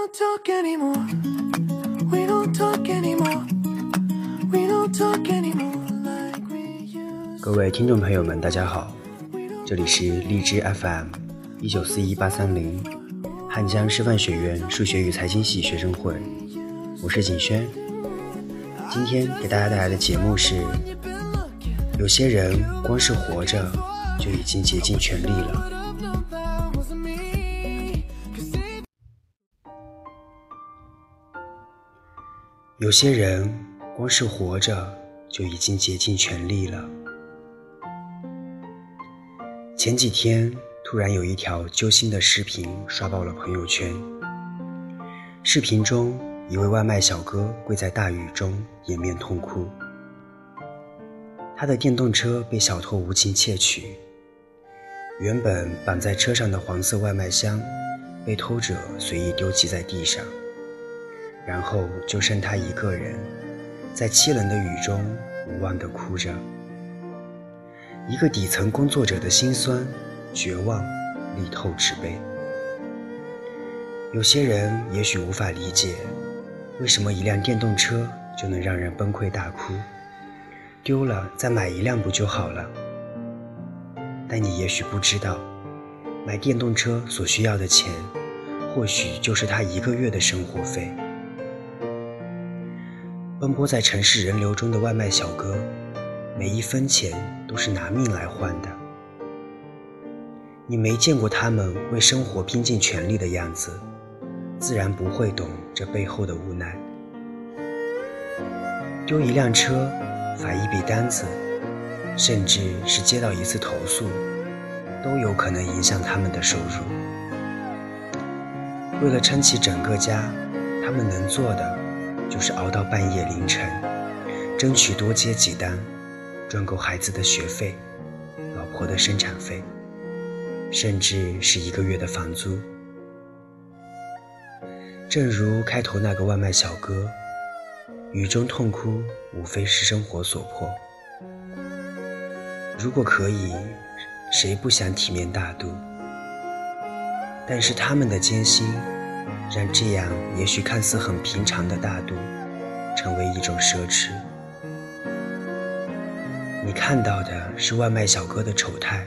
don't talk anymore. We don't talk anymore. We don't talk anymore like we used. 各位听众朋友们，大家好，这里是荔枝 FM 一九四一八三零汉江师范学院数学与财经系学生会，我是景轩。今天给大家带来的节目是：有些人光是活着就已经竭尽全力了。有些人光是活着就已经竭尽全力了。前几天突然有一条揪心的视频刷爆了朋友圈。视频中，一位外卖小哥跪在大雨中，掩面痛哭。他的电动车被小偷无情窃取，原本绑在车上的黄色外卖箱被偷者随意丢弃在地上。然后就剩他一个人，在凄冷的雨中无望地哭着。一个底层工作者的辛酸、绝望、力透纸背。有些人也许无法理解，为什么一辆电动车就能让人崩溃大哭，丢了再买一辆不就好了？但你也许不知道，买电动车所需要的钱，或许就是他一个月的生活费。奔波在城市人流中的外卖小哥，每一分钱都是拿命来换的。你没见过他们为生活拼尽全力的样子，自然不会懂这背后的无奈。丢一辆车，罚一笔单子，甚至是接到一次投诉，都有可能影响他们的收入。为了撑起整个家，他们能做的。就是熬到半夜凌晨，争取多接几单，赚够孩子的学费、老婆的生产费，甚至是一个月的房租。正如开头那个外卖小哥，雨中痛哭，无非是生活所迫。如果可以，谁不想体面大度？但是他们的艰辛。让这样也许看似很平常的大度，成为一种奢侈。你看到的是外卖小哥的丑态，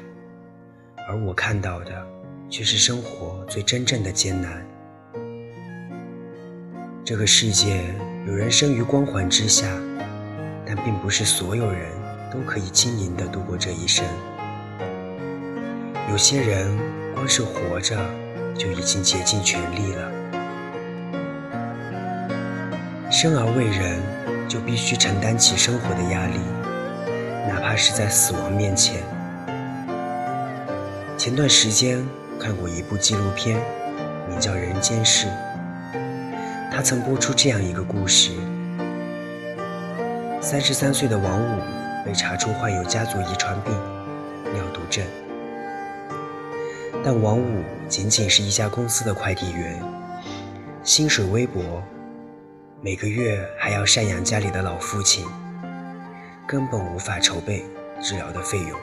而我看到的却是生活最真正的艰难。这个世界有人生于光环之下，但并不是所有人都可以轻盈地度过这一生。有些人光是活着就已经竭尽全力了。生而为人，就必须承担起生活的压力，哪怕是在死亡面前。前段时间看过一部纪录片，名叫《人间世》。他曾播出这样一个故事：三十三岁的王五被查出患有家族遗传病——尿毒症。但王五仅仅是一家公司的快递员，薪水微薄。每个月还要赡养家里的老父亲，根本无法筹备治疗的费用。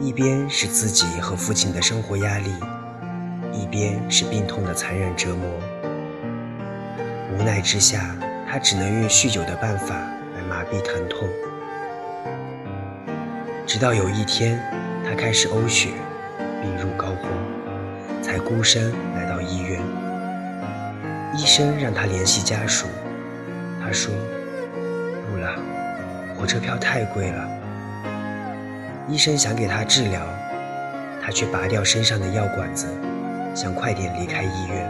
一边是自己和父亲的生活压力，一边是病痛的残忍折磨。无奈之下，他只能用酗酒的办法来麻痹疼痛。直到有一天，他开始呕血，病入膏肓，才孤身来到医院。医生让他联系家属，他说：“不了，火车票太贵了。”医生想给他治疗，他却拔掉身上的药管子，想快点离开医院。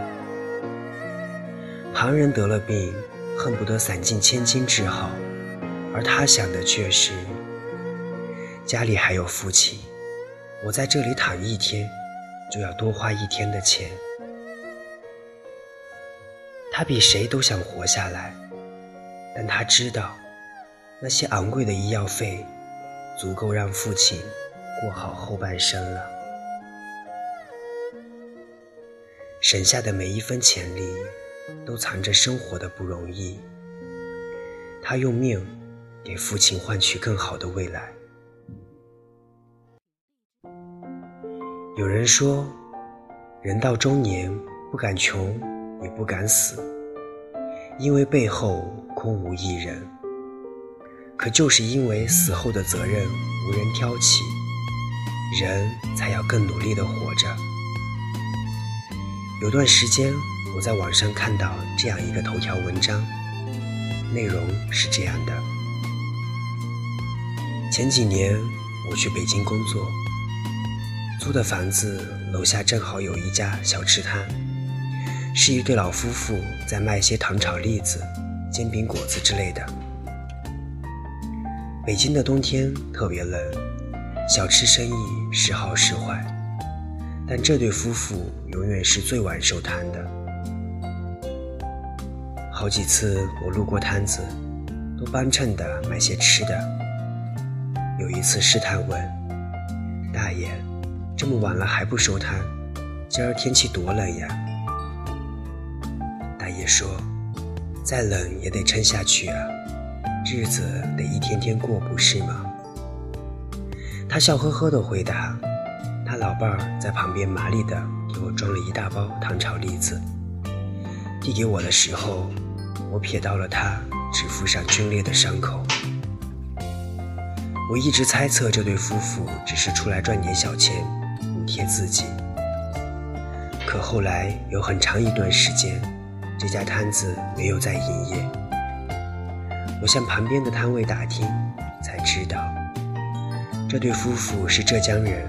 旁人得了病，恨不得散尽千金治好，而他想的却是：家里还有父亲，我在这里躺一天，就要多花一天的钱。他比谁都想活下来，但他知道，那些昂贵的医药费，足够让父亲过好后半生了。省下的每一分钱里，都藏着生活的不容易。他用命给父亲换取更好的未来。有人说，人到中年。不敢穷，也不敢死，因为背后空无一人。可就是因为死后的责任无人挑起，人才要更努力的活着。有段时间，我在网上看到这样一个头条文章，内容是这样的：前几年我去北京工作，租的房子楼下正好有一家小吃摊，是一对老夫妇在卖些糖炒栗子、煎饼果子之类的。北京的冬天特别冷，小吃生意时好时坏。但这对夫妇永远是最晚收摊的。好几次我路过摊子，都帮衬的买些吃的。有一次试探问大爷：“这么晚了还不收摊？今儿天气多冷呀？”说：“再冷也得撑下去啊，日子得一天天过，不是吗？”他笑呵呵的回答。他老伴儿在旁边麻利地给我装了一大包糖炒栗子，递给我的时候，我瞥到了他指腹上皲裂的伤口。我一直猜测这对夫妇只是出来赚点小钱补贴自己，可后来有很长一段时间，这家摊子没有再营业。我向旁边的摊位打听，才知道这对夫妇是浙江人。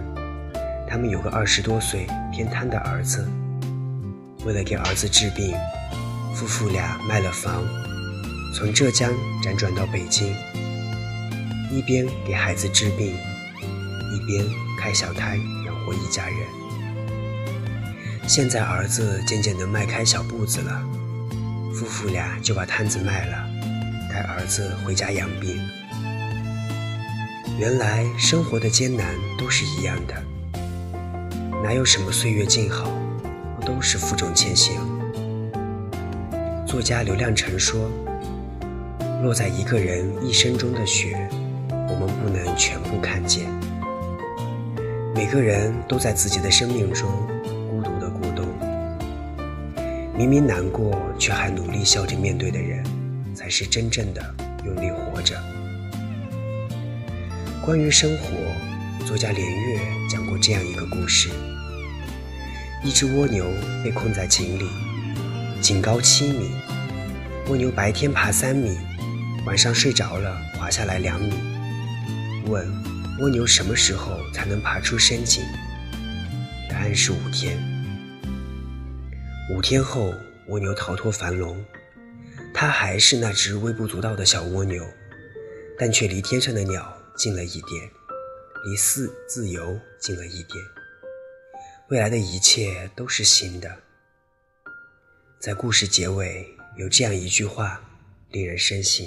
他们有个二十多岁偏瘫的儿子，为了给儿子治病，夫妇俩卖了房，从浙江辗转到北京，一边给孩子治病，一边开小摊养活一家人。现在儿子渐渐能迈开小步子了，夫妇俩就把摊子卖了，带儿子回家养病。原来生活的艰难都是一样的。哪有什么岁月静好，不都是负重前行？作家刘亮程说：“落在一个人一生中的雪，我们不能全部看见。每个人都在自己的生命中。明明难过，却还努力笑着面对的人，才是真正的用力活着。”关于生活，作家连岳讲过这样一个故事。一只蜗牛被困在井里，井高七米，蜗牛白天爬三米，晚上睡着了滑下来两米。问蜗牛什么时候才能爬出深井？答案是五天。五天后，蜗牛逃脱樊笼，它还是那只微不足道的小蜗牛，但却离天上的鸟近了一点，离自自由近了一点。未来的一切都是新的。在故事结尾有这样一句话，令人深省：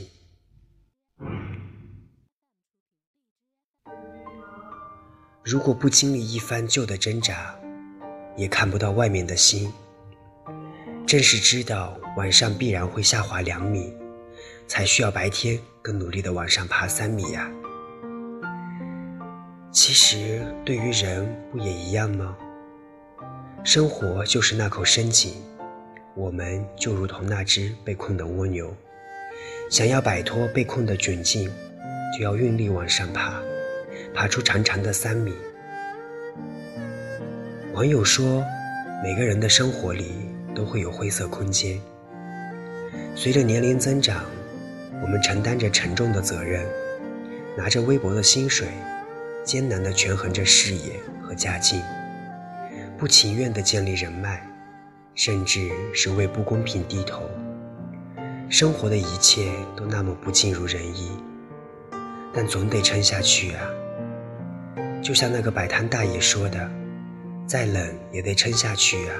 如果不经历一番旧的挣扎，也看不到外面的星。正是知道晚上必然会下滑两米，才需要白天更努力的往上爬三米呀。其实，对于人不也一样吗？生活就是那口深井，我们就如同那只被困的蜗牛，想要摆脱被困的窘境，就要用力往上爬，爬出长长的三米。网友说，每个人的生活里都会有灰色空间。随着年龄增长，我们承担着沉重的责任，拿着微薄的薪水，艰难地权衡着事业和家境。不情愿地建立人脉，甚至是为不公平低头。生活的一切都那么不尽如人意，但总得撑下去啊！就像那个摆摊大爷说的：“再冷也得撑下去啊，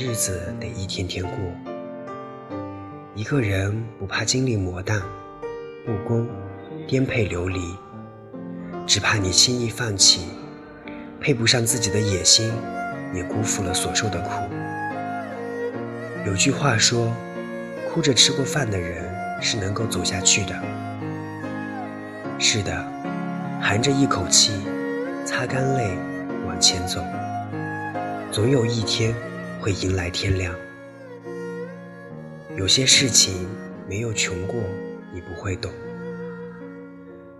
日子得一天天过。”一个人不怕经历磨难、不公、颠沛流离，只怕你轻易放弃，配不上自己的野心。也辜负了所受的苦。有句话说：“哭着吃过饭的人是能够走下去的。”是的，含着一口气，擦干泪，往前走。总有一天，会迎来天亮。有些事情没有穷过你不会懂。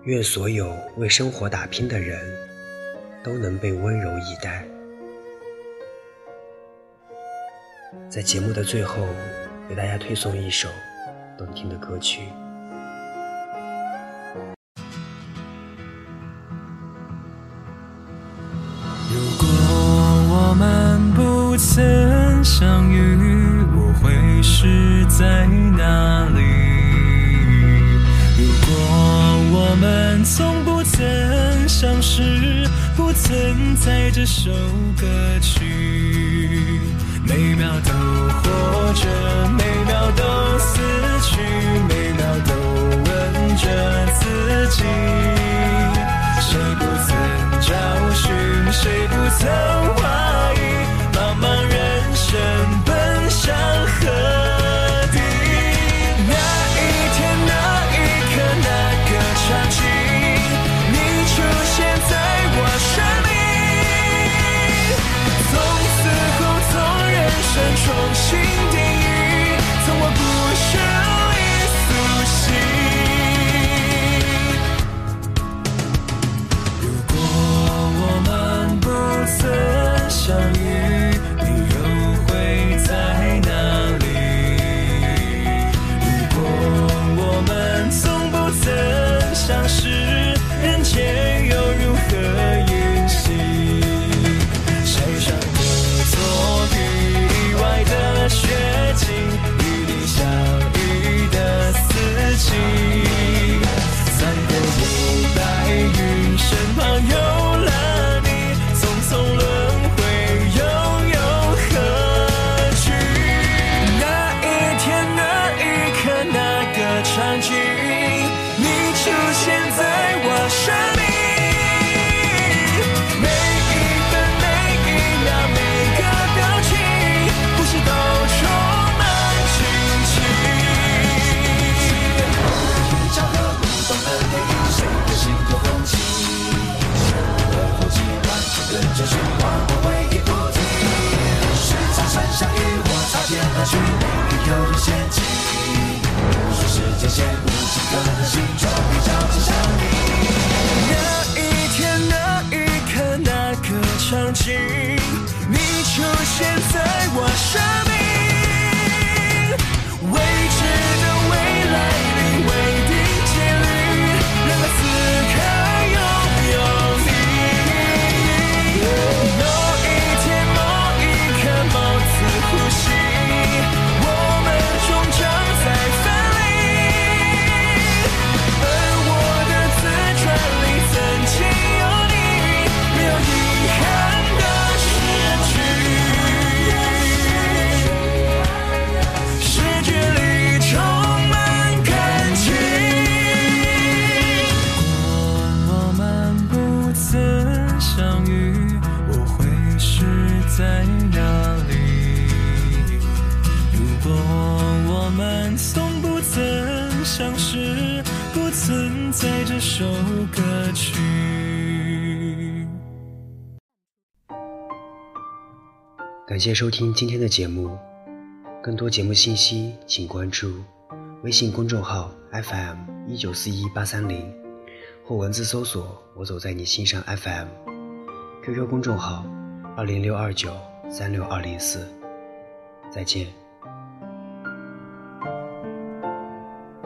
愿所有为生活打拼的人都能被温柔以待。在节目的最后给大家推送一首动听的歌曲。在哪里如果我们从不曾相识不存在这首歌曲每秒都活着每秒都死去每秒都问着自己谁不曾找寻谁不曾朋友。感谢收听今天的节目。更多节目信息请关注微信公众号 fm 一九四一八三零或文字搜索我走在你心上 fm qq 公众号二零六二九三六二零四。再见。